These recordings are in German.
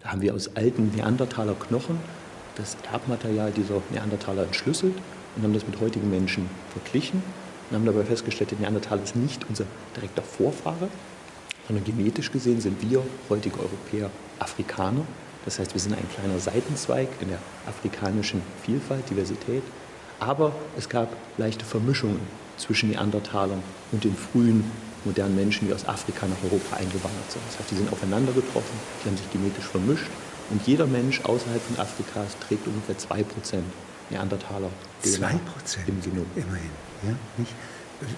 Da haben wir aus alten Neandertaler Knochen das Erbmaterial dieser Neandertaler entschlüsselt und haben das mit heutigen Menschen verglichen und haben dabei festgestellt, der Neandertaler ist nicht unser direkter Vorfahre, sondern genetisch gesehen sind wir heutige Europäer Afrikaner. Das heißt, wir sind ein kleiner Seitenzweig in der afrikanischen Vielfalt, Diversität. Aber es gab leichte Vermischungen zwischen Neandertalern und den frühen modernen Menschen, die aus Afrika nach Europa eingewandert sind. Das heißt, die sind aufeinander getroffen, die haben sich genetisch vermischt und jeder Mensch außerhalb von Afrikas trägt ungefähr 2% Neandertaler DNA 2% im Genom. Immerhin, ja, nicht?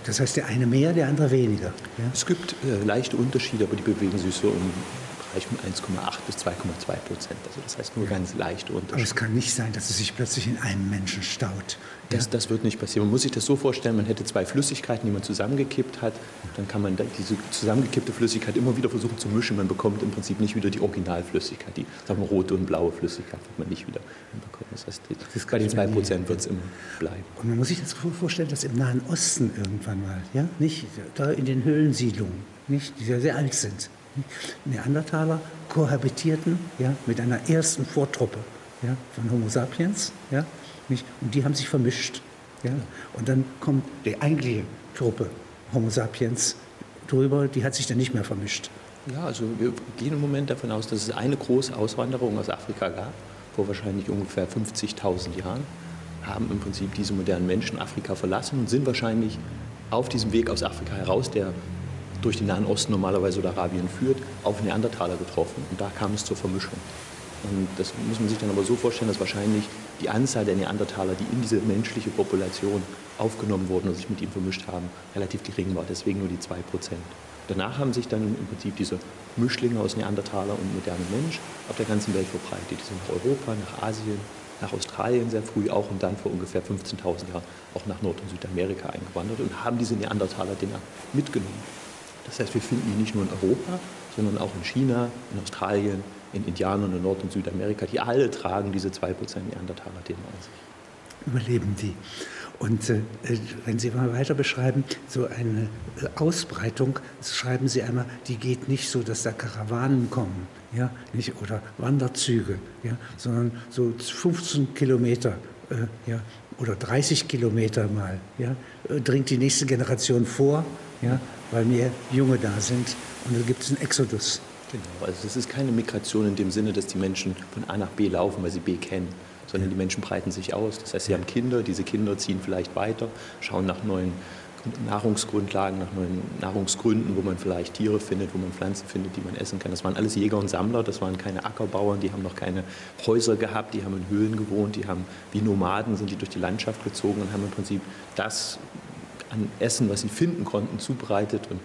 Das heißt, der eine mehr, der andere weniger. Ja? Es gibt äh, leichte Unterschiede, aber die bewegen sich so um Bereich von 1,8 bis 2,2 Prozent. Also das heißt nur ganz leichte Unterschiede. Aber es kann nicht sein, dass es sich plötzlich in einem Menschen staut. Das, das wird nicht passieren. Man muss sich das so vorstellen, man hätte zwei Flüssigkeiten, die man zusammengekippt hat. Dann kann man diese zusammengekippte Flüssigkeit immer wieder versuchen zu mischen. Man bekommt im Prinzip nicht wieder die Originalflüssigkeit. Die sagen wir, rote und blaue Flüssigkeit wird man nicht wieder bekommen. Das heißt, das bei den zwei Prozent wird es immer bleiben. Und man muss sich das vorstellen, dass im Nahen Osten irgendwann mal, ja, nicht da in den Höhlensiedlungen, nicht, die ja sehr alt sind, Neandertaler kohabitierten ja, mit einer ersten Vortruppe ja, von Homo sapiens. Ja, nicht? Und die haben sich vermischt. Ja? Und dann kommt die eigentliche Truppe Homo sapiens drüber, die hat sich dann nicht mehr vermischt. Ja, also wir gehen im Moment davon aus, dass es eine große Auswanderung aus Afrika gab, vor wahrscheinlich ungefähr 50.000 Jahren, haben im Prinzip diese modernen Menschen Afrika verlassen und sind wahrscheinlich auf diesem Weg aus Afrika heraus, der durch den Nahen Osten normalerweise oder Arabien führt, auf Neandertaler getroffen. Und da kam es zur Vermischung. Und das muss man sich dann aber so vorstellen, dass wahrscheinlich die Anzahl der Neandertaler, die in diese menschliche Population aufgenommen wurden und sich mit ihm vermischt haben, relativ gering war. Deswegen nur die 2%. Danach haben sich dann im Prinzip diese Mischlinge aus Neandertaler und modernem Mensch auf der ganzen Welt verbreitet. Die sind nach Europa, nach Asien, nach Australien sehr früh auch und dann vor ungefähr 15.000 Jahren auch nach Nord- und Südamerika eingewandert und haben diese Neandertaler-Dinger mitgenommen. Das heißt, wir finden die nicht nur in Europa, sondern auch in China, in Australien, in Indianern in Nord- und Südamerika. Die alle tragen diese 2% Neandertaler-DNA an sich. Überleben die. Und äh, wenn Sie mal weiter beschreiben, so eine äh, Ausbreitung, schreiben Sie einmal, die geht nicht so, dass da Karawanen kommen, ja, nicht, oder Wanderzüge, ja, sondern so 15 Kilometer, äh, ja, oder 30 Kilometer mal, ja, äh, dringt die nächste Generation vor, ja, weil mehr Junge da sind und da gibt es einen Exodus. Genau, also es ist keine Migration in dem Sinne, dass die Menschen von A nach B laufen, weil sie B kennen, sondern die Menschen breiten sich aus. Das heißt, sie haben Kinder, diese Kinder ziehen vielleicht weiter, schauen nach neuen Nahrungsgrundlagen, nach neuen Nahrungsgründen, wo man vielleicht Tiere findet, wo man Pflanzen findet, die man essen kann. Das waren alles Jäger und Sammler, das waren keine Ackerbauern, die haben noch keine Häuser gehabt, die haben in Höhlen gewohnt, die haben wie Nomaden sind die durch die Landschaft gezogen und haben im Prinzip das an Essen, was sie finden konnten, zubereitet und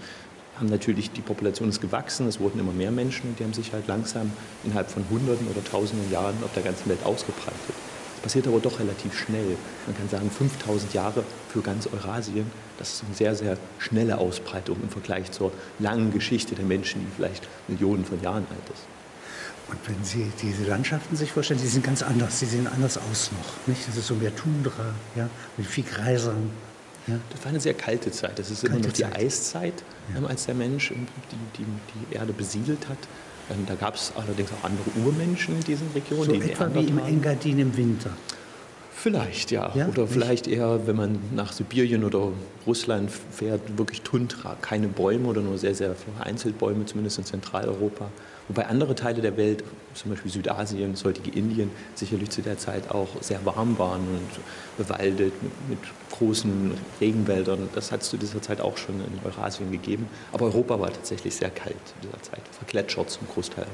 haben natürlich, die Population ist gewachsen, es wurden immer mehr Menschen und die haben sich halt langsam innerhalb von Hunderten oder Tausenden Jahren auf der ganzen Welt ausgebreitet. Das passiert aber doch relativ schnell. Man kann sagen, 5000 Jahre für ganz Eurasien, das ist eine sehr, sehr schnelle Ausbreitung im Vergleich zur langen Geschichte der Menschen, die vielleicht Millionen von Jahren alt ist. Und wenn Sie diese Landschaften sich vorstellen, die sind ganz anders, die sehen anders aus noch. Nicht? Das ist so mehr Tundra, ja, mit viel Greisern, ja. Das war eine sehr kalte Zeit. Das ist kalte immer noch die Zeit. Eiszeit, ja. Ähm, als der Mensch die, die, die Erde besiedelt hat. Ähm, da gab es allerdings auch andere Urmenschen in diesen Regionen. So die etwa wie im Engadin im Winter. Vielleicht, ja. ja oder nicht? vielleicht eher, wenn man nach Sibirien oder Russland fährt, wirklich Tundra. Keine Bäume oder nur sehr, sehr vereinzelt Bäume, zumindest in Zentraleuropa. Wobei andere Teile der Welt, zum Beispiel Südasien, das heutige Indien, sicherlich zu der Zeit auch sehr warm waren und bewaldet mit, mit großen Regenwäldern. Das hat es zu dieser Zeit auch schon in Eurasien gegeben. Aber Europa war tatsächlich sehr kalt zu dieser Zeit, vergletschert zum Großteil.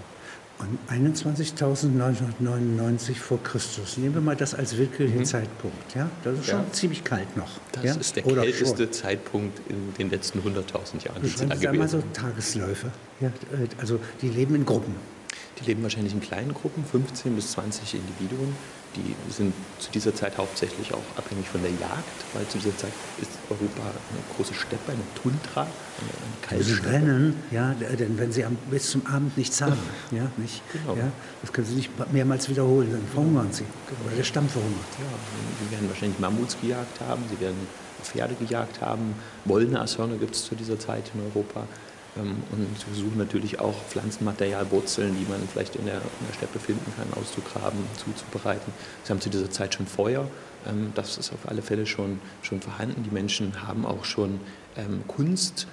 Und 21.999 vor Christus. Nehmen wir mal das als willkürlichen mhm. Zeitpunkt. Ja? Das ist schon ja. ziemlich kalt noch. Das ja? ist der Oder kälteste schon. Zeitpunkt in den letzten 100.000 Jahren. Beschreiben Sie einmal so Tagesläufe. Ja? Äh, also die leben in Gruppen. Die leben wahrscheinlich in kleinen Gruppen, 15 bis 20 Individuen. Die sind zu dieser Zeit hauptsächlich auch abhängig von der Jagd, weil zu dieser Zeit ist Europa eine große Steppe, eine Tundra, eine, eine Sie rennen, ja, denn wenn Sie bis zum Abend nichts haben, ja, nicht, genau. ja, das können Sie nicht mehrmals wiederholen, dann verhungern Sie. Genau. Oder der Stamm verhungert. Ja, Sie werden wahrscheinlich Mammuts gejagt haben, Sie werden Pferde gejagt haben, Wollnashörner gibt es zu dieser Zeit in Europa. Ähm, und wir suchen natürlich auch Pflanzenmaterial, Wurzeln, die man vielleicht in der, in der Steppe finden kann, auszugraben, zuzubereiten. Sie haben zu dieser Zeit schon Feuer. Ähm, das ist auf alle Fälle schon, schon vorhanden. Die Menschen haben auch schon ähm, Kunst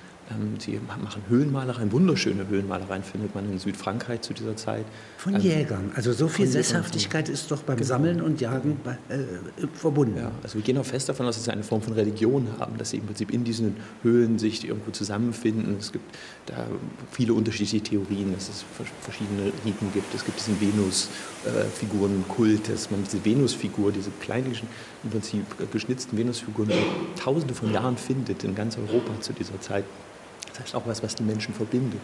sie machen Höhlenmalereien, wunderschöne Höhlenmalereien findet man in Südfrankreich zu dieser Zeit. Von ähm, Jägern. Also so viel Sesshaftigkeit ist doch beim genau. Sammeln und Jagen äh, verbunden. Ja, also wir gehen auch fest davon aus, dass sie eine Form von Religion haben, dass sie im Prinzip in diesen Höhlen sich irgendwo zusammenfinden. Es gibt da viele unterschiedliche Theorien, dass es verschiedene Riten gibt. Es gibt diesen Venus-Figurenkult, dass man diese Venusfigur, diese kleinen, im Prinzip geschnitzten Venusfiguren tausende von Jahren findet in ganz Europa zu dieser Zeit. Das heißt auch was, was die Menschen verbindet.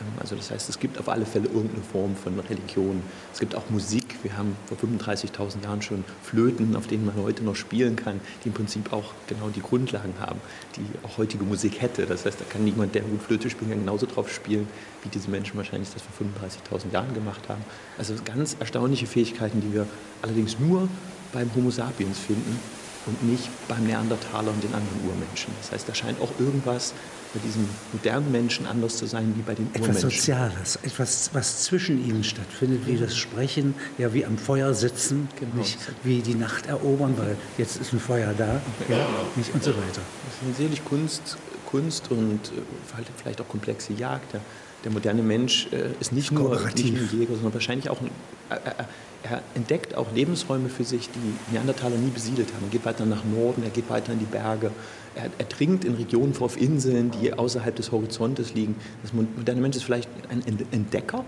Ähm, also das heißt, es gibt auf alle Fälle irgendeine Form von Religion. Es gibt auch Musik. Wir haben vor 35.000 Jahren schon Flöten, auf denen man heute noch spielen kann, die im Prinzip auch genau die Grundlagen haben, die auch heutige Musik hätte. Das heißt, da kann niemand, der gut Flöte spielen kann, genauso drauf spielen, wie diese Menschen wahrscheinlich das vor 35.000 Jahren gemacht haben. Also ganz erstaunliche Fähigkeiten, die wir allerdings nur beim Homo sapiens finden und nicht beim Neandertaler und den anderen Urmenschen. Das heißt, da scheint auch irgendwas bei diesen modernen Menschen anders zu sein wie bei den etwas Urmenschen. Etwas Soziales, etwas, was zwischen ihnen stattfindet, wie das Sprechen, ja, wie am Feuer sitzen, genau. nicht wie die Nacht erobern, weil jetzt ist ein Feuer da, ja, nicht und so weiter. Das ist selig Kunst, Kunst und äh, vielleicht auch komplexe Jagd. Der, der moderne Mensch äh, ist nicht nur, nicht nur ein Jäger, sondern wahrscheinlich auch ein, äh, äh er entdeckt auch Lebensräume für sich, die Neandertaler nie besiedelt haben. Er geht weiter nach Norden, er geht weiter in die Berge. Er, er dringt in Regionen vor, auf Inseln, die außerhalb des Horizontes liegen. Das moderne Mensch ist vielleicht ein Entdecker,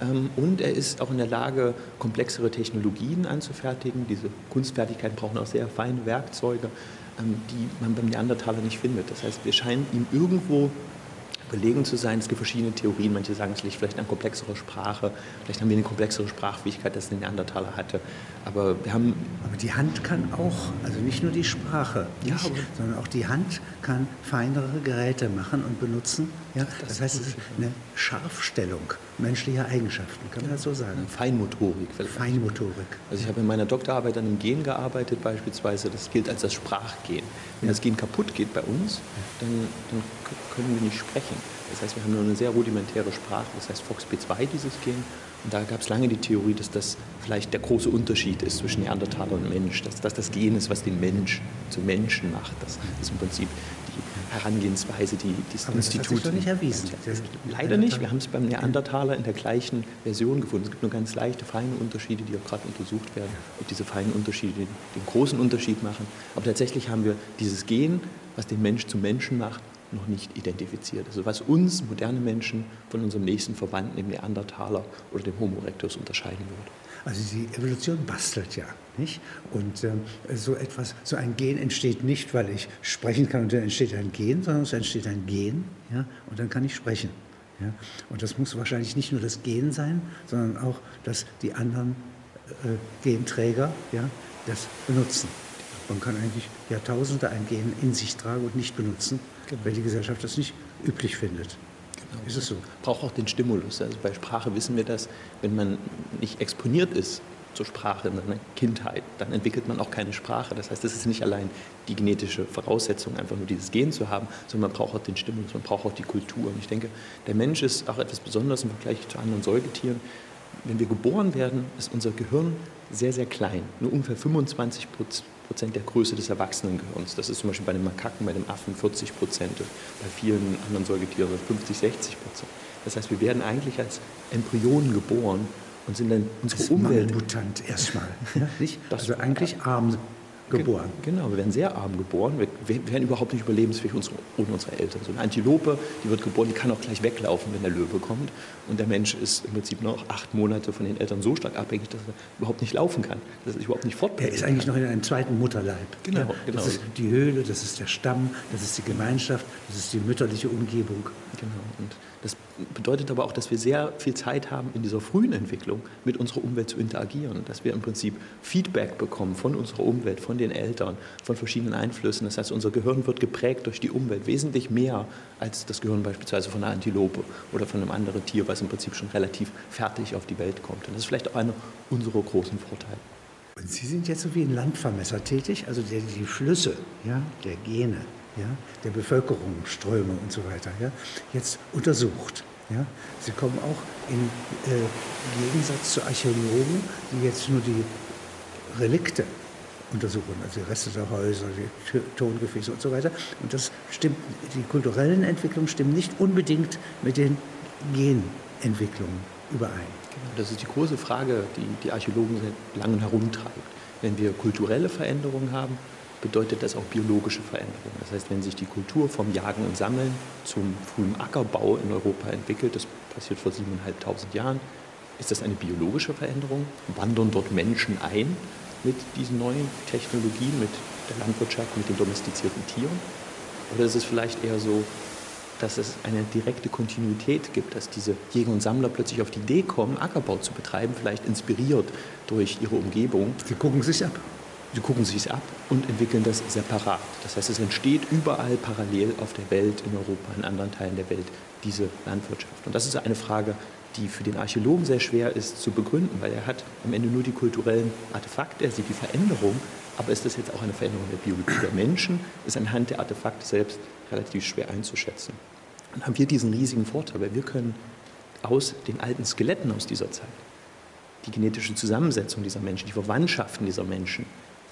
ähm, und er ist auch in der Lage, komplexere Technologien anzufertigen. Diese Kunstfertigkeiten brauchen auch sehr feine Werkzeuge, ähm, die man beim Neandertaler nicht findet. Das heißt, wir scheinen ihm irgendwo belegen zu sein. Es gibt verschiedene Theorien. Manche sagen, es liegt vielleicht an komplexerer Sprache. Vielleicht haben wir eine komplexere Sprachfähigkeit, als der Neandertaler hatte. Aber wir haben. Aber die Hand kann auch, also nicht nur die Sprache, ja, nicht, sondern auch die Hand kann feinere Geräte machen und benutzen. Ja? Das, das heißt, es ist eine Scharfstellung menschlicher Eigenschaften, kann man das so sagen? Feinmotorik. Vielleicht. Feinmotorik. Also ich habe in meiner Doktorarbeit an einem Gen gearbeitet beispielsweise, das gilt als das Sprachgen. Wenn ja. das Gen kaputt geht bei uns, dann, dann können wir nicht sprechen. Das heißt, wir haben nur eine sehr rudimentäre Sprache, das heißt FOXP2 dieses Gen. Und da gab es lange die Theorie, dass das vielleicht der große Unterschied ist zwischen Neandertaler und Mensch, dass das das Gen ist, was den Mensch zum Menschen macht. Das ist im Prinzip Herangehensweise, die das Aber Institut. Das hat sich nicht erwiesen. Leider nicht. Wir haben es beim Neandertaler in der gleichen Version gefunden. Es gibt nur ganz leichte, feine Unterschiede, die auch gerade untersucht werden, ob diese feinen Unterschiede den, den großen Unterschied machen. Aber tatsächlich haben wir dieses Gen, was den Mensch zum Menschen macht, noch nicht identifiziert. Also was uns moderne Menschen von unserem nächsten Verwandten, dem Neandertaler oder dem Homo erectus unterscheiden würde. Also die Evolution bastelt ja, nicht? Und ähm, so etwas, so ein Gen entsteht nicht, weil ich sprechen kann und dann entsteht ein Gen, sondern es entsteht ein Gen, ja, und dann kann ich sprechen. Ja? Und das muss wahrscheinlich nicht nur das Gen sein, sondern auch, dass die anderen äh, Genträger ja, das benutzen. Man kann eigentlich Jahrtausende ein Gen in sich tragen und nicht benutzen, genau. weil die Gesellschaft das nicht üblich findet. Genau. Ist es so? Braucht auch den Stimulus. Also bei Sprache wissen wir das, wenn man nicht exponiert ist zur Sprache in der Kindheit, dann entwickelt man auch keine Sprache. Das heißt, das ist nicht allein die genetische Voraussetzung, einfach nur dieses Gen zu haben, sondern man braucht auch den Stimulus, man braucht auch die Kultur. Und ich denke, der Mensch ist auch etwas Besonderes im Vergleich zu anderen Säugetieren. Wenn wir geboren werden, ist unser Gehirn sehr, sehr klein. Nur ungefähr 25 Prozent der Größe des Erwachsenengehirns. Das ist zum Beispiel bei den Makaken, bei den Affen 40 Prozent, bei vielen anderen Säugetieren 50, 60 Prozent. Das heißt, wir werden eigentlich als Embryonen geboren und sind dann unsere als Umwelt. Mutant erstmal. Ja, nicht? also eigentlich arm geboren. Genau, wir werden sehr arm geboren. Wir werden überhaupt nicht überlebensfähig ohne unsere Eltern. So eine Antilope, die wird geboren, die kann auch gleich weglaufen, wenn der Löwe kommt. Und der Mensch ist im Prinzip noch acht Monate von den Eltern so stark abhängig, dass er überhaupt nicht laufen kann, dass er sich überhaupt nicht fortbewegen Er ist eigentlich noch in einem zweiten Mutterleib. Genau, ja, genau. Das ist die Höhle, das ist der Stamm, das ist die Gemeinschaft, das ist die mütterliche Umgebung. Genau. Und das bedeutet aber auch, dass wir sehr viel Zeit haben, in dieser frühen Entwicklung mit unserer Umwelt zu interagieren, dass wir im Prinzip Feedback bekommen von unserer Umwelt, von den Eltern, von verschiedenen Einflüssen. Das heißt, unser Gehirn wird geprägt durch die Umwelt wesentlich mehr als das Gehirn beispielsweise von einer Antilope oder von einem anderen Tier, was im Prinzip schon relativ fertig auf die Welt kommt. Und das ist vielleicht auch einer unserer großen Vorteile. Und Sie sind jetzt so wie ein Landvermesser tätig, also die, Flüsse ja, der Gene, ja, der Bevölkerungsströme und so weiter ja, jetzt untersucht. Ja. Sie kommen auch im äh, Gegensatz zu Archäologen, die jetzt nur die Relikte untersuchen, also die Reste der Häuser, die Tongefäße und so weiter. Und das stimmt, die kulturellen Entwicklungen stimmen nicht unbedingt mit den Genentwicklungen überein. Genau, das ist die große Frage, die die Archäologen seit langem herumtreibt. Wenn wir kulturelle Veränderungen haben, bedeutet das auch biologische Veränderungen. Das heißt, wenn sich die Kultur vom Jagen und Sammeln zum frühen Ackerbau in Europa entwickelt, das passiert vor 7.500 Jahren, ist das eine biologische Veränderung? Wandern dort Menschen ein mit diesen neuen Technologien, mit der Landwirtschaft, mit den domestizierten Tieren? Oder ist es vielleicht eher so, dass es eine direkte Kontinuität gibt, dass diese Jäger und Sammler plötzlich auf die Idee kommen, Ackerbau zu betreiben, vielleicht inspiriert durch ihre Umgebung. Sie gucken sich ab. Sie gucken sich es ab und entwickeln das separat. Das heißt, es entsteht überall parallel auf der Welt, in Europa, in anderen Teilen der Welt, diese Landwirtschaft. Und das ist eine Frage, die für den Archäologen sehr schwer ist zu begründen, weil er hat am Ende nur die kulturellen Artefakte, er sieht die Veränderung, aber ist das jetzt auch eine Veränderung der Biologie der Menschen, ist anhand der Artefakte selbst relativ schwer einzuschätzen. Dann haben wir diesen riesigen Vorteil, weil wir können aus den alten Skeletten aus dieser Zeit die genetische Zusammensetzung dieser Menschen, die Verwandtschaften dieser Menschen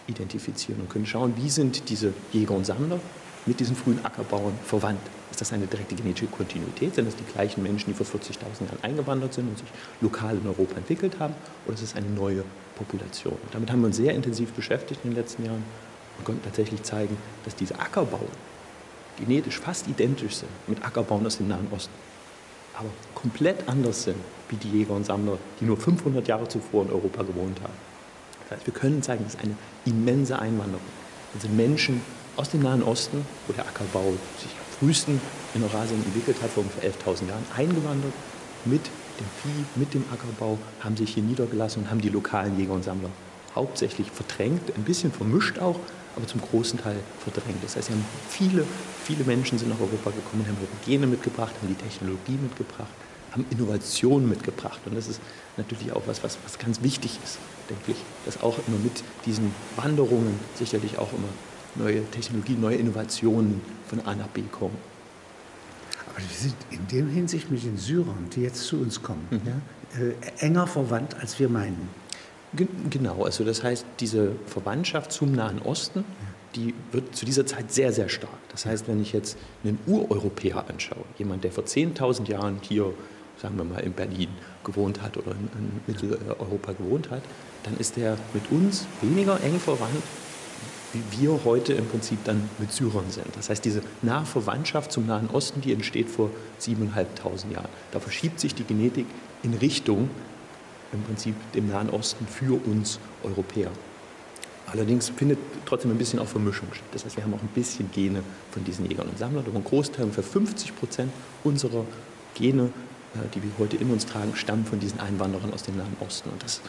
identifizieren und können schauen, wie sind diese Jäger und Sammler mit diesen frühen Ackerbauern verwandt. Ist das eine direkte genetische Kontinuität? Sind das die gleichen Menschen, die vor 40.000 Jahren eingewandert sind und sich lokal in Europa entwickelt haben? Oder ist es eine neue Population? Und damit haben wir uns sehr intensiv beschäftigt in den letzten Jahren und konnten tatsächlich zeigen, dass diese Ackerbauern genetisch fast identisch sind mit Ackerbauern aus dem Nahen Osten, aber komplett anders sind wie die Jäger und Sammler, die nur 500 Jahre zuvor in Europa gewohnt haben. Das heißt, wir können zeigen, dass eine immense Einwanderung. Das sind Menschen aus dem Nahen Osten, wo der Ackerbau sich am frühesten in Eurasien entwickelt hat, vor ungefähr 11.000 Jahren, eingewandert mit dem Vieh, mit dem Ackerbau, haben sich hier niedergelassen und haben die lokalen Jäger und Sammler hauptsächlich verdrängt, ein bisschen vermischt auch, aber zum großen Teil verdrängt. Das heißt, viele, viele Menschen sind nach Europa gekommen, haben ihre Gene mitgebracht, haben die Technologie mitgebracht, haben Innovationen mitgebracht. Und das ist natürlich auch was, was, was ganz wichtig ist, denke ich, dass auch immer mit diesen Wanderungen sicherlich auch immer neue Technologien, neue Innovationen von A nach B kommen. Aber wir sind in dem Hinsicht mit den Syrern, die jetzt zu uns kommen, mhm. ja, äh, enger verwandt, als wir meinen. Genau, also das heißt, diese Verwandtschaft zum Nahen Osten, die wird zu dieser Zeit sehr, sehr stark. Das heißt, wenn ich jetzt einen Ureuropäer anschaue, jemand, der vor 10.000 Jahren hier, sagen wir mal, in Berlin gewohnt hat oder in, Mitteleuropa gewohnt hat, dann ist der mit uns weniger eng verwandt, wie wir heute im Prinzip dann mit Syrern sind. Das heißt, diese nahe Verwandtschaft zum Nahen Osten, die entsteht vor 7.500 Jahren. Da verschiebt sich die Genetik in Richtung im Prinzip dem Nahen Osten für uns Europäer. Allerdings findet trotzdem ein bisschen auch Vermischung statt. Das heißt, wir haben auch ein bisschen Gene von diesen Jägern und Sammlern. Aber ein Großteil, ungefähr 50 Prozent unserer Gene, die wir heute in uns tragen, stammen von diesen Einwanderern aus dem Nahen Osten. Und das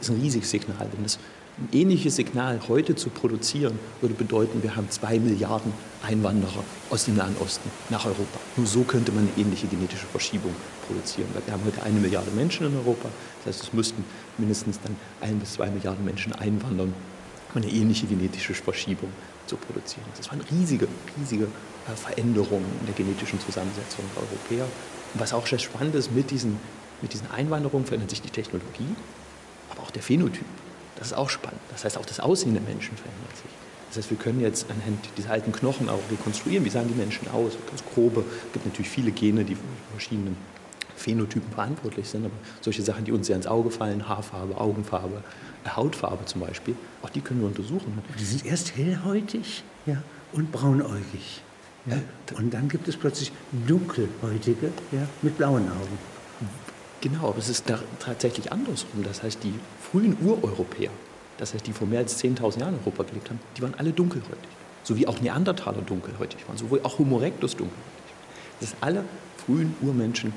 ist ein riesiges Signal. Wenn das ein ähnliches Signal heute zu produzieren, würde bedeuten, wir haben zwei Milliarden Einwanderer aus dem Nahen Osten nach Europa. Nur so könnte man eine ähnliche genetische Verschiebung produzieren. Weil wir haben heute eine Milliarde Menschen in Europa. Das heißt, es müssten mindestens dann ein bis zwei Milliarden Menschen einwandern, um eine ähnliche genetische Verschiebung zu produzieren. Das waren riesige, riesige äh, Veränderungen in der genetischen Zusammensetzung der Europäer. Und was auch sehr spannend ist, mit diesen, mit diesen Einwanderungen verändert sich die Technologie, aber auch der Phänotyp. Das ist auch spannend. Das heißt, auch das Aussehen der Menschen verändert sich. Das heißt, wir können jetzt anhand dieser alten Knochen auch rekonstruieren, wie sahen die Menschen aus, ganz grobe. Es gibt natürlich viele Gene, die für verschiedene Phänotypen verantwortlich sind, aber solche Sachen, die uns sehr ins Auge fallen, Haarfarbe, Augenfarbe, Hautfarbe zum Beispiel, auch die können wir untersuchen. Die sind erst hellhäutig ja, und braunäugig. Ja. Und dann gibt es plötzlich dunkelhäutige ja, mit blauen Augen. Genau, aber es ist tatsächlich andersrum. Das heißt, die frühen Ureuropäer, das heißt, die vor mehr als 10.000 Jahren in Europa gelebt haben, die waren alle dunkelhäutig. So wie auch Neandertaler dunkelhäutig waren, sowohl auch Homo erectus dunkelhäutig. Das heißt, alle frühen Urmenschen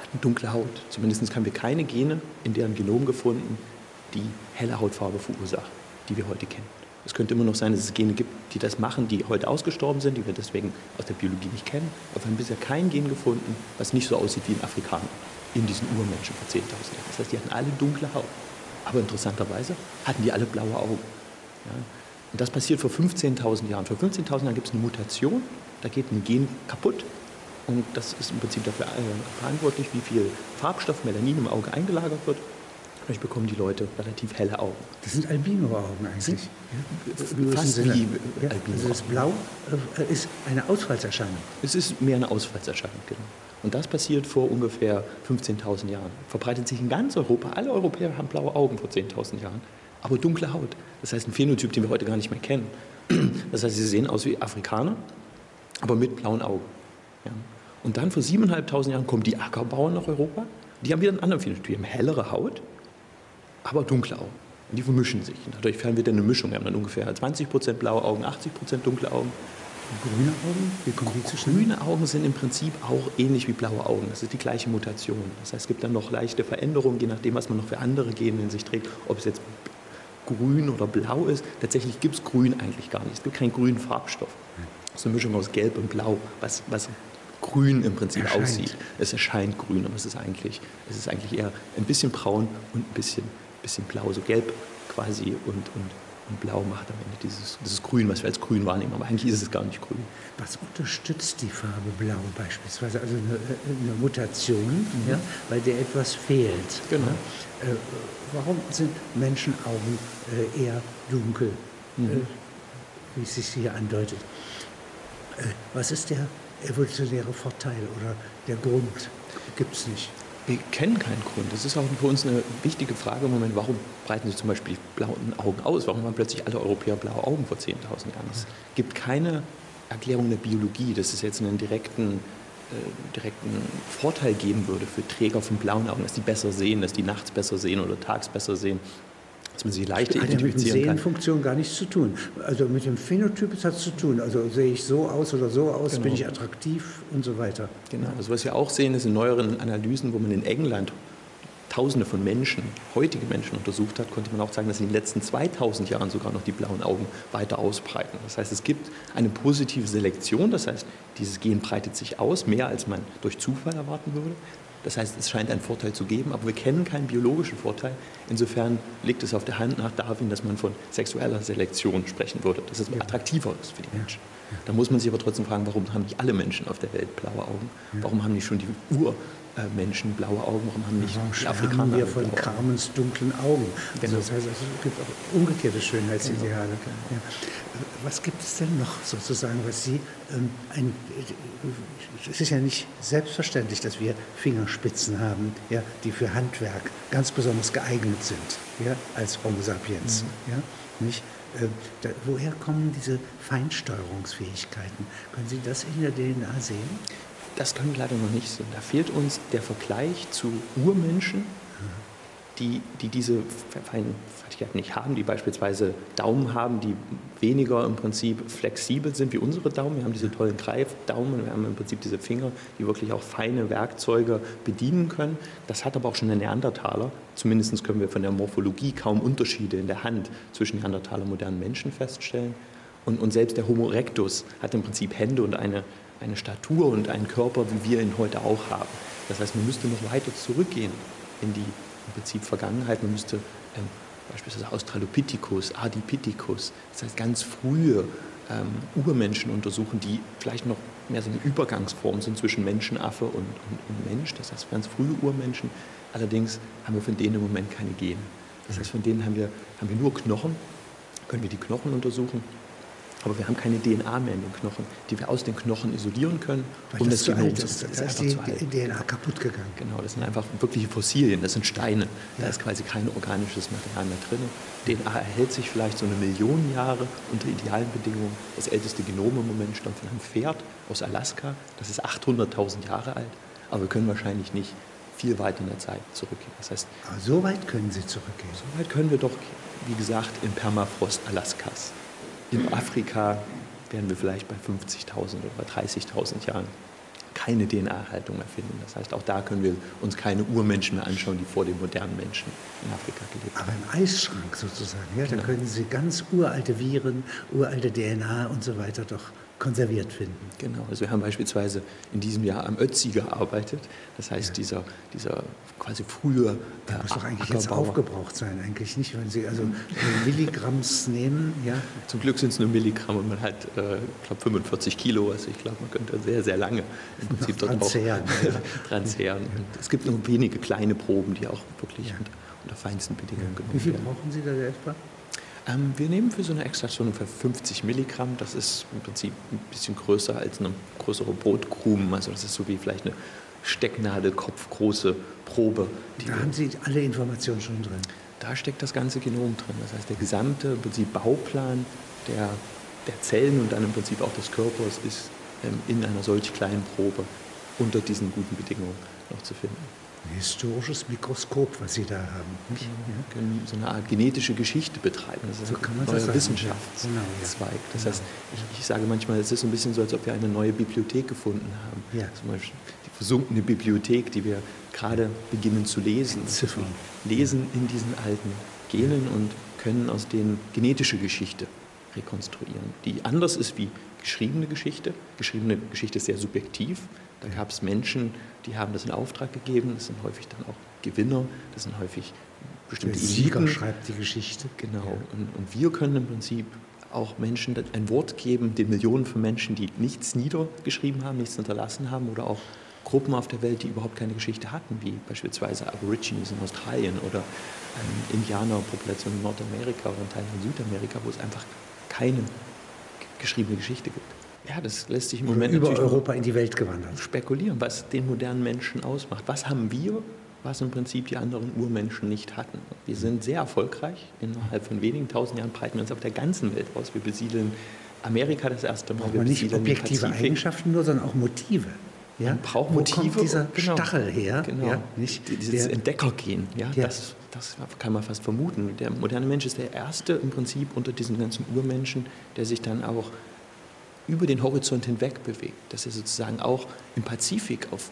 hatten dunkle Haut. Zumindest haben wir keine Gene in deren Genom gefunden, die helle Hautfarbe verursachen, die wir heute kennen. Es könnte immer noch sein, dass es Gene gibt, die das machen, die heute ausgestorben sind, die wir deswegen aus der Biologie nicht kennen. Aber wir haben bisher kein Gen gefunden, was nicht so aussieht wie ein Afrikaner in diesen Urmenschen vor 10.000 Jahren. Das heißt, die hatten alle dunkle Haut. Aber interessanterweise hatten die alle blaue Augen. Ja? Und das passiert vor 15.000 Jahren. Vor 15.000 Jahren gibt es eine Mutation, da geht ein Gen kaputt und das ist im Prinzip dafür äh, verantwortlich, wie viel Farbstoff, Melanin im Auge eingelagert wird. Dadurch bekommen die Leute relativ helle Augen. Das sind Albino-Augen eigentlich. Ja? Fast wie ja, Albino. Also das Blau äh, ist eine Ausfallserscheinung. Es ist mehr eine Ausfallserscheinung, genau. Und das passiert vor ungefähr 15.000 Jahren. Verbreitet sich in ganz Europa. Alle Europäer haben blaue Augen vor 10.000 Jahren, aber dunkle Haut. Das heißt, ein Phänotyp, den wir heute gar nicht mehr kennen. Das heißt, sie sehen aus wie Afrikaner, aber mit blauen Augen. Ja. Und dann vor 7.500 Jahren kommen die Ackerbauern nach Europa. Die haben wieder einen anderen Phänotyp. Die haben hellere Haut, aber dunkle Augen. Und die vermischen sich. Und dadurch haben wir dann eine Mischung. Wir haben dann ungefähr 20% blaue Augen, 80% dunkle Augen. Und grüne Augen? Wie kommen die zustande? Grüne Augen sind im Prinzip auch ähnlich wie blaue Augen. Das ist die gleiche Mutation. Das heißt, es gibt dann noch leichte Veränderungen, je nachdem, was man noch für andere Gene in sich trägt. Ob es jetzt grün oder blau ist. Tatsächlich gibt es grün eigentlich gar nicht. Es gibt keinen grünen Farbstoff. Es ist eine Mischung aus Gelb und Blau, was, was grün im Prinzip erscheint. aussieht. Es erscheint grün, aber es ist eigentlich, es ist eigentlich eher ein bisschen braun und ein bisschen, bisschen blau, so gelb quasi und, und, und blau macht am Ende dieses, dieses Grün, was wir als grün wahrnehmen. Aber eigentlich ist es gar nicht grün. Was unterstützt die Farbe blau beispielsweise? Also eine, eine Mutation, mhm. ja, bei der etwas fehlt. Genau. Ja? Äh, warum sind Menschenaugen äh, eher dunkel, mhm. äh, wie es sich hier andeutet? Äh, was ist der evolutionäre Vorteil oder der Grund gibt es nicht. Wir kennen keinen Grund. Das ist auch für uns eine wichtige Frage im Moment. Warum breiten sich zum Beispiel die blauen Augen aus? Warum haben plötzlich alle Europäer blaue Augen vor 10.000 Jahren? Es gibt keine Erklärung der Biologie, dass es jetzt einen direkten, äh, direkten Vorteil geben würde für Träger von blauen Augen, dass die besser sehen, dass die nachts besser sehen oder tags besser sehen dass man sie leicht hat identifizieren ja mit der Sehenfunktion gar nichts zu tun. Also mit dem Phänotyp hat es zu tun. Also sehe ich so aus oder so aus, genau. bin ich attraktiv und so weiter. Genau. Also was wir auch sehen, ist in neueren Analysen, wo man in England Tausende von Menschen, heutige Menschen untersucht hat, konnte man auch sagen, dass in den letzten 2000 Jahren sogar noch die blauen Augen weiter ausbreiten. Das heißt, es gibt eine positive Selektion, das heißt, dieses Gen breitet sich aus, mehr als man durch Zufall erwarten würde. Das heißt, es scheint einen Vorteil zu geben, aber wir kennen keinen biologischen Vorteil. Insofern liegt es auf der Hand nach Darwin, dass man von sexueller Selektion sprechen würde, dass es attraktiver ist für die Menschen. Da muss man sich aber trotzdem fragen, warum haben nicht alle Menschen auf der Welt blaue Augen? Warum haben nicht schon die Ur äh, Menschen blaue Augen, warum haben nicht warum die Afrikaner wir von Carmens dunklen Augen? Genau. Also das heißt, es gibt auch umgekehrte Schönheitsideale. Genau. Was gibt es denn noch sozusagen, was Sie ähm, ein, es ist ja nicht selbstverständlich, dass wir Fingerspitzen haben, ja, die für Handwerk ganz besonders geeignet sind, ja, als Homo sapiens. Mhm. Ja, nicht? Äh, da, woher kommen diese Feinsteuerungsfähigkeiten? Können Sie das in der DNA sehen? Das können wir leider noch nicht sehen. Da fehlt uns der Vergleich zu Urmenschen, die, die diese Feinfertigkeit nicht haben, die beispielsweise Daumen haben, die weniger im Prinzip flexibel sind wie unsere Daumen. Wir haben diese tollen Greifdaumen, wir haben im Prinzip diese Finger, die wirklich auch feine Werkzeuge bedienen können. Das hat aber auch schon der Neandertaler. Zumindest können wir von der Morphologie kaum Unterschiede in der Hand zwischen Neandertaler und modernen Menschen feststellen. Und, und selbst der Homo erectus hat im Prinzip Hände und eine eine Statur und einen Körper, wie wir ihn heute auch haben. Das heißt, man müsste noch weiter zurückgehen in die Prinzip Vergangenheit. Man müsste ähm, beispielsweise Australopithecus, Adipithecus, das heißt ganz frühe ähm, Urmenschen untersuchen, die vielleicht noch mehr so eine Übergangsform sind zwischen Menschenaffe und, und, und Mensch. Das heißt ganz frühe Urmenschen. Allerdings haben wir von denen im Moment keine Gene. Das heißt, von denen haben wir, haben wir nur Knochen, können wir die Knochen untersuchen aber wir haben keine DNA mehr in den Knochen, die wir aus den Knochen isolieren können. Weil um das, das zu alt ist. Das ist die, die DNA kaputt gegangen. Genau, das sind einfach wirkliche Fossilien, das sind Steine. Ja. Da ist quasi kein organisches Material mehr drin. DNA erhält sich vielleicht so eine Million Jahre unter idealen Bedingungen. Das älteste Genom im Moment stammt von einem Pferd aus Alaska. Das ist 800.000 Jahre alt. Aber wir können wahrscheinlich nicht viel weiter in der Zeit zurückgehen. Das heißt, Aber so weit können Sie zurückgehen? So weit können wir doch, wie gesagt, im Permafrost Alaskas. In Afrika werden wir vielleicht bei 50.000 oder bei 30.000 Jahren keine DNA-Erhaltung mehr finden. Das heißt, auch da können wir uns keine Urmenschen mehr anschauen, die vor den modernen Menschen in Afrika gelebt haben. Aber im Eisschrank sozusagen, ja, genau. da können Sie ganz uralte Viren, uralte DNA und so weiter doch konserviert finden. Genau, also wir haben beispielsweise in diesem Jahr am Ötzi gearbeitet. Das heißt, ja. dieser, dieser quasi frühe. Der äh, muss doch eigentlich jetzt aufgebraucht sein, eigentlich nicht, wenn Sie also Milligramms nehmen. Ja. Zum Glück sind es nur Milligramm und man hat, äh, ich glaube, 45 Kilo. Also ich glaube, man könnte sehr, sehr lange im Prinzip dort auch ja. dran zehren. Es gibt nur wenige kleine Proben, die auch wirklich unter, unter feinsten Bedingungen genommen werden. Wie viel brauchen Sie da etwa? Ähm, wir nehmen für so eine Extraktion ungefähr 50 Milligramm. Das ist im Prinzip ein bisschen größer als eine größere Brotkrumen. Also das ist so wie vielleicht eine Stecknadelkopfgroße Probe. da haben Sie alle Informationen schon drin. Da steckt das ganze Genom drin. Das heißt, der gesamte im Prinzip Bauplan der, der Zellen und dann im Prinzip auch des Körpers ist ähm, in einer solch kleinen Probe unter diesen guten Bedingungen noch zu finden historisches Mikroskop, was Sie da haben. Nicht? Ja. können so eine Art genetische Geschichte betreiben. Das ist so ein neuer Wissenschaftszweig. Genau, ja. Das heißt, ich, ich, sage manchmal, es ist ein bisschen so, als ob wir eine neue Bibliothek gefunden haben. Ja. Zum Beispiel die versunkene Bibliothek, die wir gerade beginnen zu lesen. Ziffern. Lesen in diesen alten Genen und können aus denen genetische Geschichte rekonstruieren, die anders ist wie geschriebene Geschichte. Geschriebene Geschichte ist sehr subjektiv. Da gab es Menschen, die haben das in Auftrag gegeben. Das sind häufig dann auch Gewinner. Das sind häufig bestimmte Der Sieger Eliten. schreibt die Geschichte. Genau. Und, und, wir können im Prinzip auch Menschen ein Wort geben, den Millionen von Menschen, die nichts niedergeschrieben haben, nichts hinterlassen haben oder auch Gruppen auf der Welt, die überhaupt keine Geschichte hatten, wie beispielsweise Aborigines in Australien oder ähm, Indianerpopulation in Nordamerika oder in Teilen von Südamerika, wo es einfach keine geschriebene Geschichte gibt. Ja, das lässt sich im Moment über Europa in die Welt gewandert. Spekulieren, was den modernen Menschen ausmacht. Was haben wir, was im Prinzip die anderen Urmenschen nicht hatten? Wir sind sehr erfolgreich. Innerhalb von wenigen tausend Jahren breiten wir uns auf der ganzen Welt aus. Wir besiedeln Amerika das erste Mal. Aber nicht objektive Eigenschaften nur, sondern auch Motive. Ja? Man braucht Motive. Wo kommt dieser genau. Stachel her? Genau. Ja, nicht Dieses der, Entdeckergehen. Ja, ja. Das, das kann man fast vermuten. Der moderne Mensch ist der erste im Prinzip unter diesen ganzen Urmenschen, der sich dann auch über den Horizont hinweg bewegt, dass er sozusagen auch im Pazifik auf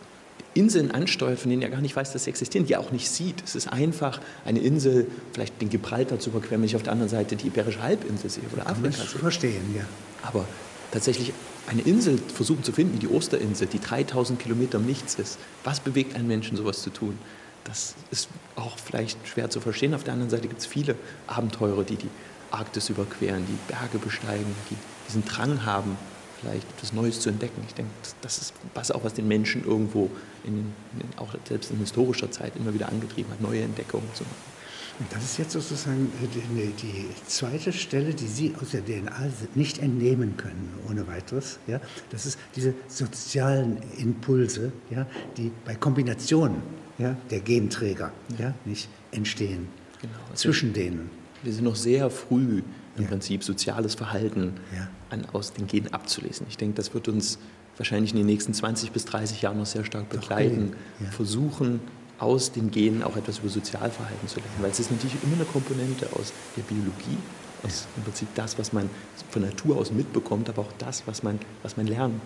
Inseln ansteuert, von denen er gar nicht weiß, dass sie existieren, die er auch nicht sieht. Es ist einfach, eine Insel, vielleicht den Gibraltar zu überqueren, wenn ich auf der anderen Seite die Iberische Halbinsel sehe oder Afrika sehe. verstehen, ja. Aber tatsächlich eine Insel versuchen zu finden, die Osterinsel, die 3000 Kilometer im Nichts ist. Was bewegt einen Menschen, sowas zu tun? Das ist auch vielleicht schwer zu verstehen. Auf der anderen Seite gibt es viele Abenteurer, die die Arktis überqueren, die Berge besteigen, die diesen Drang haben, vielleicht etwas Neues zu entdecken. Ich denke, das ist was auch, was den Menschen irgendwo, in, in, auch selbst in historischer Zeit, immer wieder angetrieben hat, neue Entdeckungen zu machen. Und das ist jetzt sozusagen die, die, zweite Stelle, die Sie aus der DNA nicht entnehmen können, ohne weiteres. Ja? Das ist diese sozialen Impulse, ja, die bei Kombinationen ja, der Genträger ja. nicht entstehen. Genau. Also zwischen denen. Wir sind noch sehr früh im ja. Prinzip soziales Verhalten ja. an, aus den Genen abzulesen. Ich denke, das wird uns wahrscheinlich in den nächsten 20 bis 30 Jahren noch sehr stark begleiten, ja. versuchen aus den Genen auch etwas über Sozialverhalten zu lernen, weil es ist natürlich immer eine Komponente aus der Biologie, aus im Prinzip das, was man von Natur aus mitbekommt, aber auch das, was man, was man lernt.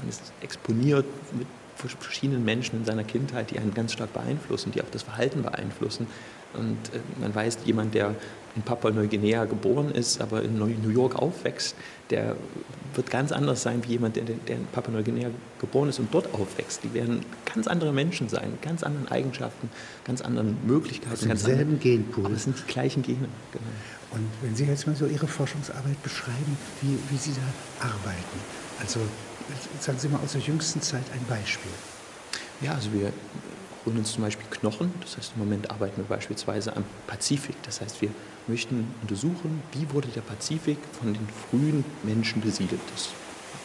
Man ist exponiert mit verschiedenen Menschen in seiner Kindheit, die einen ganz stark beeinflussen, die auch das Verhalten beeinflussen. Und äh, man weiß, jemand, der in Papua-Neuguinea geboren ist, aber in New York aufwächst, der wird ganz anders sein wie jemand, der, der in Papua-Neuguinea geboren ist und dort aufwächst. Die werden ganz andere Menschen sein, ganz anderen Eigenschaften, ganz anderen Möglichkeiten. Aus demselben Genpool. Aber es sind die gleichen Gene. Genau. Und wenn Sie jetzt mal so Ihre Forschungsarbeit beschreiben, wie, wie Sie da arbeiten, also sagen Sie mal aus der jüngsten Zeit ein Beispiel. Ja, also wir holen uns zum Beispiel Knochen. Das heißt, im Moment arbeiten wir beispielsweise am Pazifik. Das heißt, wir möchten untersuchen, wie wurde der Pazifik von den frühen Menschen besiedelt. Das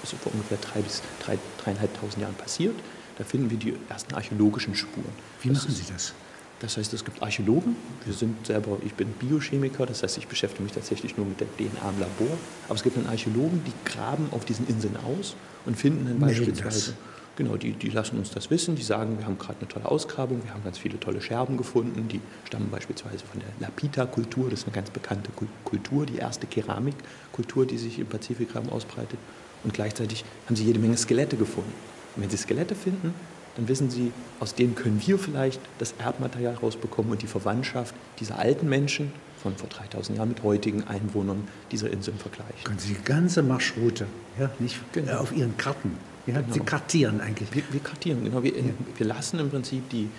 ist vor ungefähr drei bis drei, dreieinhalbtausend Jahren passiert. Da finden wir die ersten archäologischen Spuren. Wie das machen Sie das? Das heißt, es gibt Archäologen. Wir sind selber, ich bin Biochemiker, das heißt, ich beschäftige mich tatsächlich nur mit der DNA im Labor. Aber es gibt dann Archäologen, die graben auf diesen Inseln aus und finden dann beispielsweise. Das Genau, die, die lassen uns das wissen, die sagen, wir haben gerade eine tolle Ausgrabung, wir haben ganz viele tolle Scherben gefunden, die stammen beispielsweise von der Lapita-Kultur, das ist eine ganz bekannte Kultur, die erste Keramikkultur, die sich im Pazifikraum ausbreitet. Und gleichzeitig haben sie jede Menge Skelette gefunden. Und wenn sie Skelette finden, dann wissen Sie, aus denen können wir vielleicht das Erbmaterial rausbekommen und die Verwandtschaft dieser alten Menschen von vor 3000 Jahren mit heutigen Einwohnern dieser Inseln vergleichen. Können Sie die ganze Marschroute, ja, nicht Genau. auf Ihren Karten. Ja, Genau. Sie kartieren eigentlich. Wir, wir kartieren, genau. Wir, wir lassen im Prinzip die,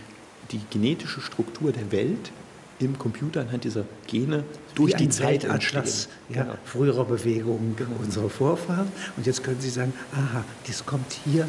die genetische Struktur der Welt im Computer anhand dieser Gene durch Wie die Zeit entstehen. ja, früherer Bewegungen unserer Vorfahren. Und jetzt können Sie sagen, aha, das kommt hier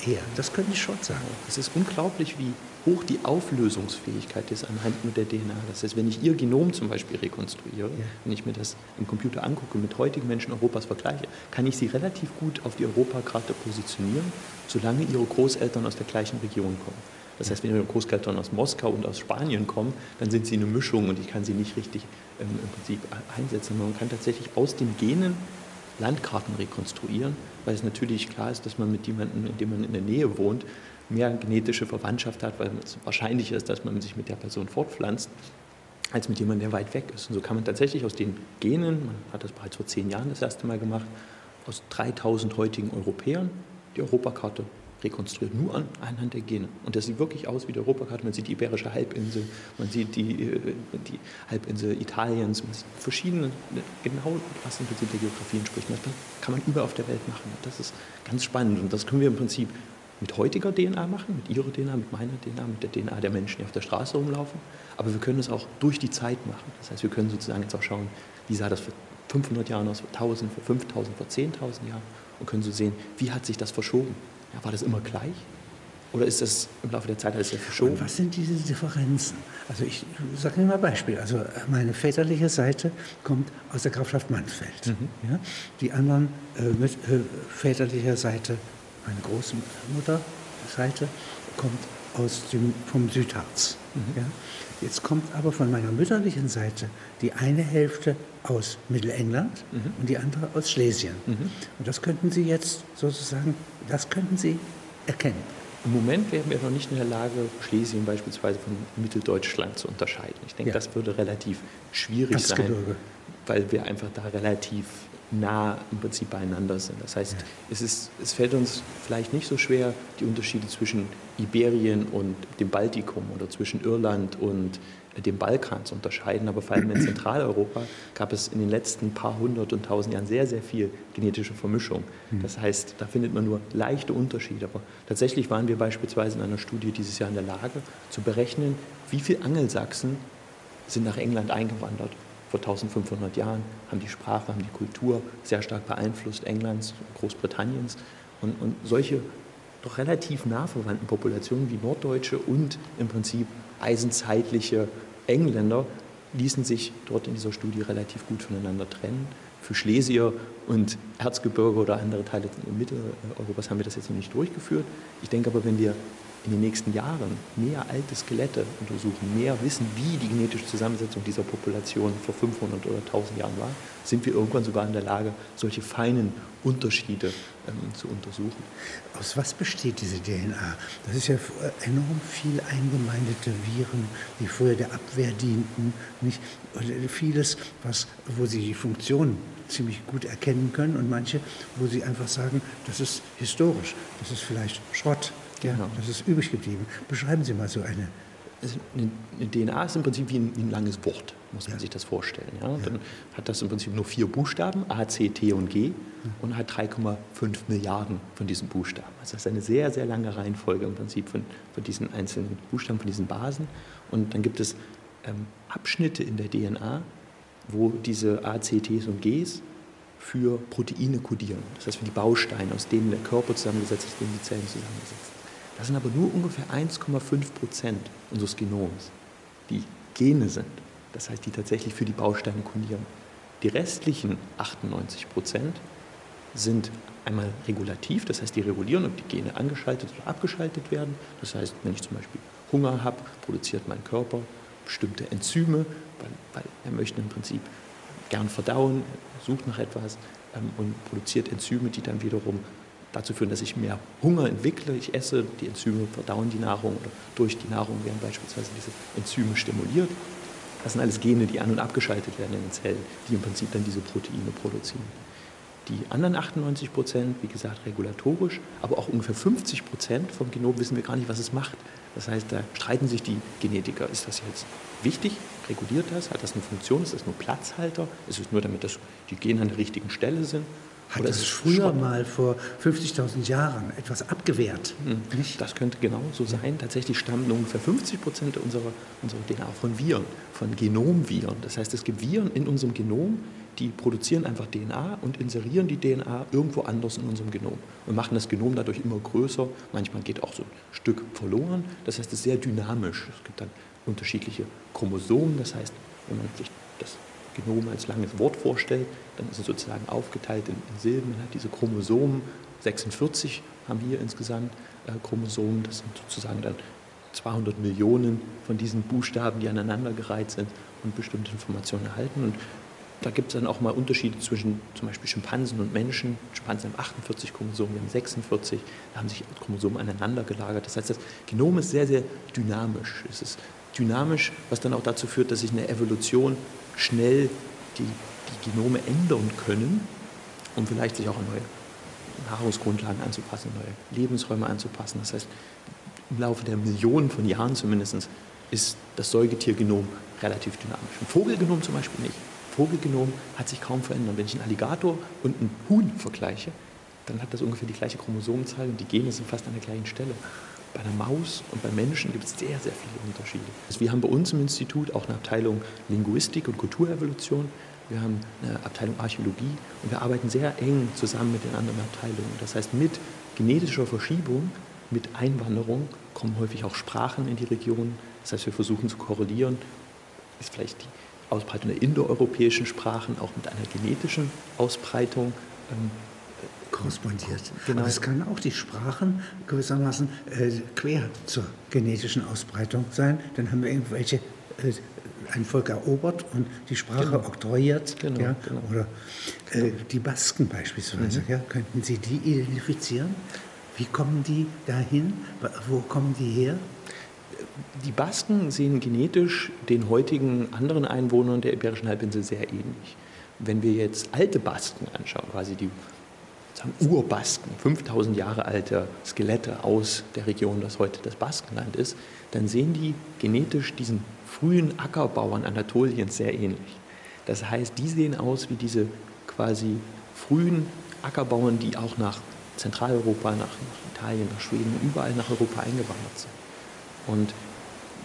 her. Das können Sie schon sagen. Es ist unglaublich, wie hoch die Auflösungsfähigkeit ist anhand nur der DNA. Das heißt, wenn ich Ihr Genom zum Beispiel rekonstruiere, wenn ich mir das im Computer angucke, mit heutigen Menschen Europas vergleiche, kann ich Sie relativ gut auf die Europakarte positionieren, solange Ihre Großeltern aus der gleichen Region kommen. Das heißt, wenn Ihre Großeltern aus Moskau und aus Spanien kommen, dann sind sie eine Mischung und ich kann sie nicht richtig ähm, im Prinzip einsetzen. Man kann tatsächlich aus den Genen Landkarten rekonstruieren, weil es natürlich klar ist, dass man mit jemandem, in dem man in der Nähe wohnt, mehr genetische Verwandtschaft hat, weil es wahrscheinlicher ist, dass man sich mit der Person fortpflanzt, als mit jemandem, der weit weg ist. Und so kann man tatsächlich aus den Genen, man hat das bereits vor zehn Jahren das erste Mal gemacht, aus 3000 heutigen Europäern die Europakarte rekonstruiert, nur an, anhand der Gene. Und das sieht wirklich aus wie die Europakarte. Man sieht die Iberische Halbinsel, man sieht die, äh, die Halbinsel Italiens, man sieht verschiedene, genau was im Prinzip der Geografie entspricht. Das kann man überall auf der Welt machen. Das ist ganz spannend und das können wir im Prinzip mit heutiger DNA machen, mit ihrer DNA, mit meiner DNA, mit der DNA der Menschen, die auf der Straße rumlaufen. Aber wir können es auch durch die Zeit machen. Das heißt, wir können sozusagen jetzt auch schauen, wie sah das vor 500 Jahren aus, vor 1000, vor 5000, vor 10.000 Jahren und können so sehen, wie hat sich das verschoben. Ja, war das immer gleich? Oder ist das im Laufe der Zeit alles sehr verschoben? Und was sind diese Differenzen? Also ich sage Ihnen mal ein Beispiel. Also meine väterliche Seite kommt aus der Grafschaft Mansfeld. Mhm. Ja? Die anderen äh, mit äh, väterlicher Seite, meine Großmutter Seite, kommt aus dem, vom Südharz. Mhm. Ja? Jetzt kommt aber von meiner mütterlichen Seite die eine Hälfte aus Mittelengland Mhm. und die andere aus Schlesien. Und das könnten Sie jetzt sozusagen, das könnten Sie erkennen. Im Moment wären wir noch nicht in der Lage, Schlesien beispielsweise von Mitteldeutschland zu unterscheiden. Ich denke, Ja. das würde relativ schwierig sein, Erzgebirge. weil wir einfach da relativ nah im Prinzip beieinander sind. Das heißt, es, ist, es fällt uns vielleicht nicht so schwer, die Unterschiede zwischen Iberien und dem Baltikum oder zwischen Irland und dem Balkan zu unterscheiden. Aber vor allem in Zentraleuropa gab es in den letzten paar hundert und tausend Jahren sehr, sehr viel genetische Vermischung. Das heißt, da findet man nur leichte Unterschiede. Aber tatsächlich waren wir beispielsweise in einer Studie dieses Jahr in der Lage zu berechnen, wie viele Angelsachsen sind nach England eingewandert vor 1500 Jahren, haben die Sprache, haben die Kultur sehr stark beeinflusst Englands, Großbritanniens. Und, und solche doch relativ nah verwandten Populationen wie Norddeutsche und im Prinzip eisenzeitliche Engländer ließen sich dort in dieser Studie relativ gut voneinander trennen. Für Schlesier und Erzgebirge oder andere Teile Mitteleuropas haben wir das jetzt noch nicht durchgeführt. Ich denke aber, wenn wir in den nächsten Jahren mehr alte Skelette untersuchen, mehr wissen, wie die genetische Zusammensetzung dieser Population vor 500 oder 1000 Jahren war, sind wir irgendwann sogar in der Lage, solche feinen Unterschiede ähm, zu untersuchen. Aus was besteht diese DNA? Das ist ja äh, enorm viel eingemeindete Viren, die früher der Abwehr dienten. Nicht? Äh, vieles, was, wo sie die Funktion ziemlich gut erkennen können und manche, wo sie einfach sagen, das ist historisch, das ist vielleicht Schrott, ja, Genau. das ist übrig geblieben. Beschreiben Sie mal so eine. Eine DNA ist im Prinzip wie ein, wie ein langes Wort, muss man Ja. sich das vorstellen. Ja? Dann hat das im Prinzip nur vier Buchstaben, A, C, T und G, und hat 3,5 Milliarden von diesen Buchstaben. Also das ist eine sehr, sehr lange Reihenfolge im Prinzip von, von diesen einzelnen Buchstaben, von diesen Basen. Und dann gibt es ähm, Abschnitte in der DNA, wo diese A, C, Ts und Gs für Proteine kodieren. Das heißt für die Bausteine, aus denen der Körper zusammengesetzt ist, aus denen die Zellen zusammengesetzt sind. Das sind aber nur ungefähr 1,5 Prozent unseres Genoms, die Gene sind. Das heißt, die tatsächlich für die Bausteine kodieren. Die restlichen 98 Prozent sind einmal regulativ, das heißt, die regulieren, ob die Gene angeschaltet oder abgeschaltet werden. Das heißt, wenn ich zum Beispiel Hunger habe, produziert mein Körper bestimmte Enzyme, weil, weil er möchte im Prinzip gern verdauen, er sucht nach etwas ähm, und produziert Enzyme, die dann wiederum dazu führen, dass ich mehr Hunger entwickle. Ich esse, die Enzyme verdauen die Nahrung oder durch die Nahrung werden beispielsweise diese Enzyme stimuliert. Das sind alles Gene, die an- und abgeschaltet werden in den Zellen, die im Prinzip dann diese Proteine produzieren. Die anderen 98 Prozent, wie gesagt, regulatorisch, aber auch ungefähr 50 Prozent vom Genom wissen wir gar nicht, was es macht. Das heißt, da streiten sich die Genetiker. Ist das jetzt wichtig? Reguliert das? Hat das eine Funktion? Ist das nur Platzhalter? Ist es nur, damit das, die Gene an der richtigen Stelle sind? Hat Oder das früher Schrott? mal vor 50.000 Jahren etwas abgewehrt? Hm. Das könnte genau so sein. Tatsächlich stammen ungefähr 50 Prozent unserer, unserer DNA von Viren, von Genomviren. Das heißt, es gibt Viren in unserem Genom, die produzieren einfach DNA und inserieren die DNA irgendwo anders in unserem Genom und machen das Genom dadurch immer größer. Manchmal geht auch so ein Stück verloren. Das heißt, es ist sehr dynamisch. Es gibt dann unterschiedliche Chromosomen. Das heißt, wenn man sich das Genom als langes Wort vorstellt, dann ist es sozusagen aufgeteilt in, in Silben. Man hat diese Chromosomen, 46 haben wir insgesamt äh, Chromosomen. Das sind sozusagen dann 200 Millionen von diesen Buchstaben, die aneinandergereiht sind und bestimmte Informationen erhalten. Und da gibt es dann auch mal Unterschiede zwischen zum Beispiel Schimpansen und Menschen. Schimpansen haben 48 Chromosomen, wir haben 46. Da haben sich Chromosomen aneinander gelagert. Das heißt, das Genom ist sehr, sehr dynamisch. Es ist dynamisch, was dann auch dazu führt, dass sich in der Evolution schnell die, die Genome ändern können, um vielleicht sich auch an neue Nahrungsgrundlagen anzupassen, neue Lebensräume anzupassen. Das heißt, im Laufe der Millionen von Jahren zumindest ist das Säugetiergenom relativ dynamisch. Ein Vogelgenom zum Beispiel nicht. Vogelgenom hat sich kaum verändert. Wenn ich einen Alligator und einen Huhn vergleiche, dann hat das ungefähr die gleiche Chromosomenzahl und die Gene sind fast an der gleichen Stelle. Bei einer Maus und bei Menschen gibt es sehr, sehr viele Unterschiede. Also wir haben bei uns im Institut auch eine Abteilung Linguistik und Kulturevolution. Wir haben eine Abteilung Archäologie und wir arbeiten sehr eng zusammen mit den anderen Abteilungen. Das heißt, mit genetischer Verschiebung, mit Einwanderung kommen häufig auch Sprachen in die Region. Das heißt, wir versuchen zu korrelieren. Ist vielleicht die Ausbreitung der indoeuropäischen Sprachen auch mit einer genetischen Ausbreitung ähm, korrespondiert. Genau. Aber es kann auch die Sprachen gewissermaßen äh, quer zur genetischen Ausbreitung sein. Dann haben wir irgendwelche äh, ein Volk erobert und die Sprache genau. oktroyiert. Genau, ja, genau. Oder äh, die Basken beispielsweise. Mhm. Ja, könnten Sie die identifizieren? Wie kommen die dahin? Wo kommen die her? Die Basken sehen genetisch den heutigen anderen Einwohnern der Iberischen Halbinsel sehr ähnlich. Wenn wir jetzt alte Basken anschauen, quasi die Urbasken, 5000 Jahre alte Skelette aus der Region, das heute das Baskenland ist, dann sehen die genetisch diesen frühen Ackerbauern Anatoliens sehr ähnlich. Das heißt, die sehen aus wie diese quasi frühen Ackerbauern, die auch nach Zentraleuropa, nach, nach Italien, nach Schweden, überall nach Europa eingewandert sind. Und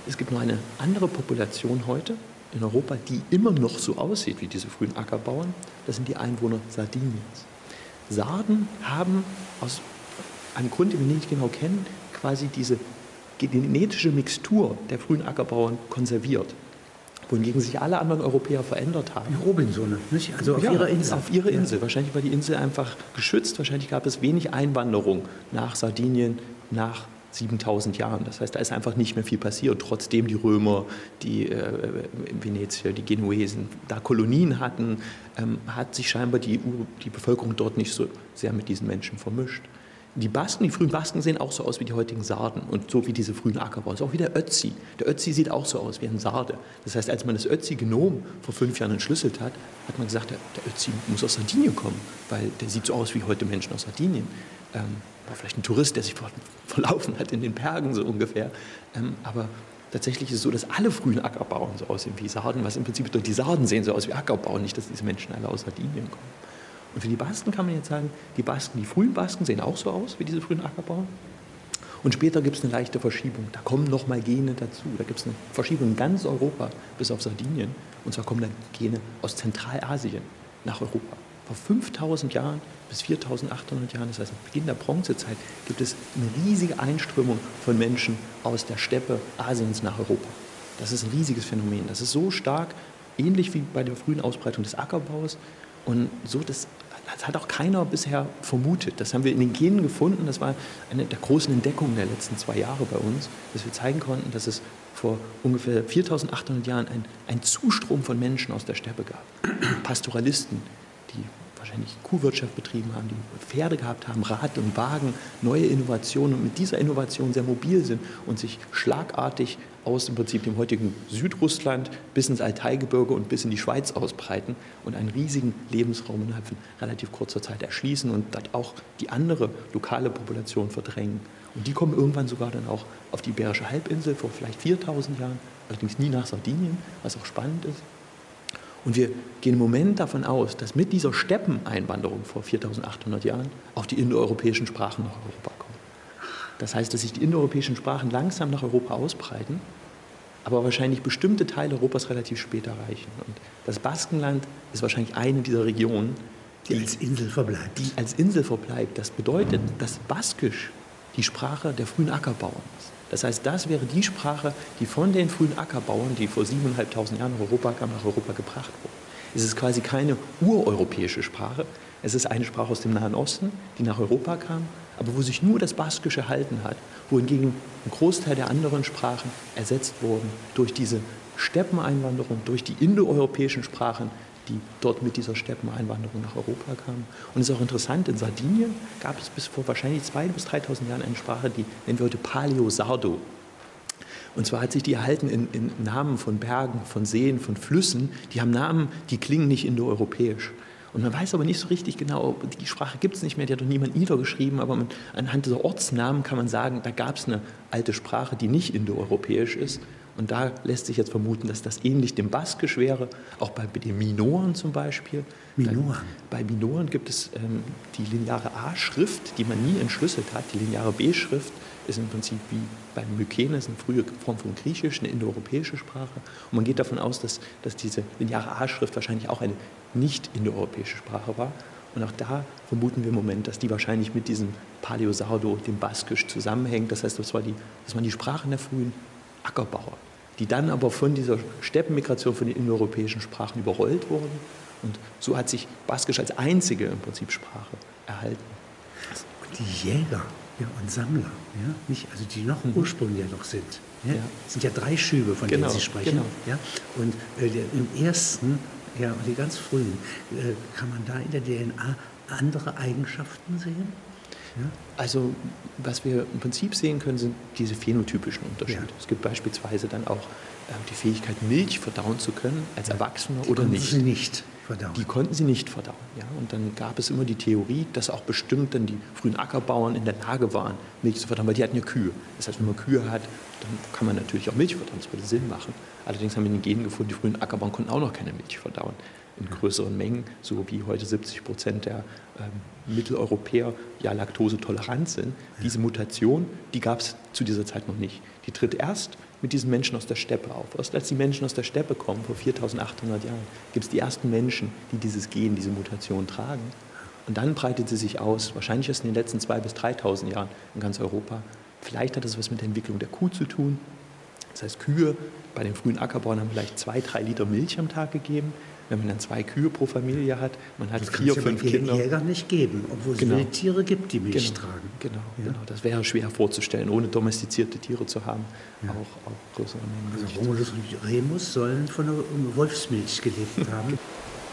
es gibt noch eine andere Population heute in Europa, die immer noch so aussieht wie diese frühen Ackerbauern. Das sind die Einwohner Sardiniens. Sarden haben aus einem Grund, den wir nicht genau kennen, quasi diese genetische Mixtur der frühen Ackerbauern konserviert. Wohingegen sich alle anderen Europäer verändert haben. Die Robinsone, nicht? Also auf ja, ihrer Insel. Auf ihrer Insel. Ja. Wahrscheinlich war die Insel einfach geschützt. Wahrscheinlich gab es wenig Einwanderung nach Sardinien, nach 7000 Jahren. Das heißt, da ist einfach nicht mehr viel passiert, trotzdem die Römer, die äh, Venetier, die Genuesen da Kolonien hatten, ähm, hat sich scheinbar die, die Bevölkerung dort nicht so sehr mit diesen Menschen vermischt. Die Basken, die frühen Basken sehen auch so aus wie die heutigen Sarden und so wie diese frühen Ackerbauer. auch wie der Ötzi. Der Ötzi sieht auch so aus wie ein Sarde. Das heißt, als man das Ötzi-Genom vor fünf Jahren entschlüsselt hat, hat man gesagt, der, der Ötzi muss aus Sardinien kommen, weil der sieht so aus wie heute Menschen aus Sardinien. Ähm, war vielleicht ein Tourist, der sich verlaufen hat in den Bergen so ungefähr. Ähm, aber tatsächlich ist es so, dass alle frühen Ackerbauern so aussehen wie Sarden, was im Prinzip die Sarden sehen so aus wie Ackerbauern, nicht, dass diese Menschen alle aus Sardinien kommen. Und für die Basken kann man jetzt sagen, die Basken, die frühen Basken sehen auch so aus wie diese frühen Ackerbauern. Und später gibt es eine leichte Verschiebung. Da kommen nochmal Gene dazu. Da gibt es eine Verschiebung in ganz Europa bis auf Sardinien. Und zwar kommen dann Gene aus Zentralasien nach Europa. Vor 5000 Jahren bis 4800 Jahren, das heißt Beginn der Bronzezeit, gibt es eine riesige Einströmung von Menschen aus der Steppe Asiens nach Europa. Das ist ein riesiges Phänomen. Das ist so stark, ähnlich wie bei der frühen Ausbreitung des Ackerbaus. Und so, das, das hat auch keiner bisher vermutet. Das haben wir in den Genen gefunden. Das war eine der großen Entdeckungen der letzten zwei Jahre bei uns, dass wir zeigen konnten, dass es vor ungefähr 4800 Jahren einen Zustrom von Menschen aus der Steppe gab. Pastoralisten, die wahrscheinlich Kuhwirtschaft betrieben haben, die Pferde gehabt haben, Rad und Wagen, neue Innovationen und mit dieser Innovation sehr mobil sind und sich schlagartig aus im Prinzip dem heutigen Südrussland bis ins Altaigebirge und bis in die Schweiz ausbreiten und einen riesigen Lebensraum innerhalb von relativ kurzer Zeit erschließen und dort auch die andere lokale Population verdrängen. Und die kommen irgendwann sogar dann auch auf die Iberische Halbinsel vor vielleicht 4000 Jahren, allerdings nie nach Sardinien, was auch spannend ist. Und wir gehen im Moment davon aus, dass mit dieser Steppeneinwanderung vor 4800 Jahren auch die indoeuropäischen Sprachen nach Europa kommen. Das heißt, dass sich die indoeuropäischen Sprachen langsam nach Europa ausbreiten, aber wahrscheinlich bestimmte Teile Europas relativ spät erreichen. Und das Baskenland ist wahrscheinlich eine dieser Regionen, die, die als Insel verbleibt. Die als Insel verbleibt. Das bedeutet, dass Baskisch die Sprache der frühen Ackerbauern ist. Das heißt, das wäre die Sprache, die von den frühen Ackerbauern, die vor 7.500 Jahren nach Europa kamen, nach Europa gebracht wurde. Es ist quasi keine ureuropäische Sprache. Es ist eine Sprache aus dem Nahen Osten, die nach Europa kam, aber wo sich nur das Baskische erhalten hat, wohingegen ein Großteil der anderen Sprachen ersetzt wurden durch diese Steppeneinwanderung, durch die indoeuropäischen Sprachen, die dort mit dieser Steppeneinwanderung nach Europa kamen. Und es ist auch interessant, in Sardinien gab es bis vor wahrscheinlich 2.000 bis 3.000 Jahren eine Sprache, die nennen wir heute Paleo-Sardo. Und zwar hat sich die erhalten in, in, Namen von Bergen, von Seen, von Flüssen. Die haben Namen, die klingen nicht indoeuropäisch. Und man weiß aber nicht so richtig genau, die Sprache gibt es nicht mehr, die hat doch niemand niedergeschrieben, aber anhand dieser Ortsnamen kann man sagen, da gab es eine alte Sprache, die nicht indoeuropäisch ist. Und da lässt sich jetzt vermuten, dass das ähnlich dem Baskisch wäre, auch bei den Minoren zum Beispiel. Minoren. Bei Minoren gibt es ähm, die lineare A-Schrift, die man nie entschlüsselt hat. Die lineare B-Schrift ist im Prinzip wie beim Mykenes eine frühe Form von Griechisch, eine indoeuropäische Sprache. Und man geht davon aus, dass, dass diese lineare A-Schrift wahrscheinlich auch eine nicht indoeuropäische Sprache war. Und auch da vermuten wir im Moment, dass die wahrscheinlich mit diesem Paleosardo, dem Baskisch, zusammenhängt. Das heißt, das, war die, das waren die Sprachen der frühen Ackerbauer die dann aber von dieser Steppenmigration von den indoeuropäischen Sprachen überrollt wurden. Und so hat sich Baskisch als einzige im Prinzip Sprache erhalten. Und die Jäger ja, und Sammler, ja, nicht, also die noch im Ursprung ja noch sind. Ja, ja. Sind ja drei Schübe, von genau, denen Sie sprechen. Genau. Ja, und äh, der, im ersten, ja, und die ganz frühen, äh, kann man da in der DNA andere Eigenschaften sehen? Also was wir im Prinzip sehen können, sind diese phänotypischen Unterschiede. Ja. Es gibt beispielsweise dann auch äh, die Fähigkeit, Milch verdauen zu können als Erwachsener oder nicht. Sie nicht verdauen. Die konnten sie nicht verdauen. Ja? Und dann gab es immer die Theorie, dass auch bestimmt dann die frühen Ackerbauern in der Lage waren, Milch zu verdauen, weil die hatten ja Kühe. Das heißt, wenn man Kühe hat, dann kann man natürlich auch Milch verdauen, das würde Sinn machen. Allerdings haben wir in den Genen gefunden, die frühen Ackerbauern konnten auch noch keine Milch verdauen in größeren Mengen, so wie heute 70 Prozent der ähm, Mitteleuropäer ja laktosetolerant sind. Diese Mutation, die gab es zu dieser Zeit noch nicht. Die tritt erst mit diesen Menschen aus der Steppe auf. Erst als die Menschen aus der Steppe kommen, vor 4800 Jahren, gibt es die ersten Menschen, die dieses Gen, diese Mutation tragen. Und dann breitet sie sich aus, wahrscheinlich erst in den letzten 2.000 bis 3.000 Jahren in ganz Europa. Vielleicht hat das was mit der Entwicklung der Kuh zu tun. Das heißt, Kühe bei den frühen Ackerbauern haben vielleicht zwei, drei Liter Milch am Tag gegeben wenn man dann zwei Kühe pro Familie hat, man hat das vier, fünf Kinder. Das Jäger nicht geben, obwohl es genau. Tiere gibt, die Milch genau. tragen. Genau, ja. genau, das wäre schwer vorzustellen, ohne domestizierte Tiere zu haben, ja. auch, auch größere Mengen. Also Romulus und Remus sollen von der Wolfsmilch gelebt haben.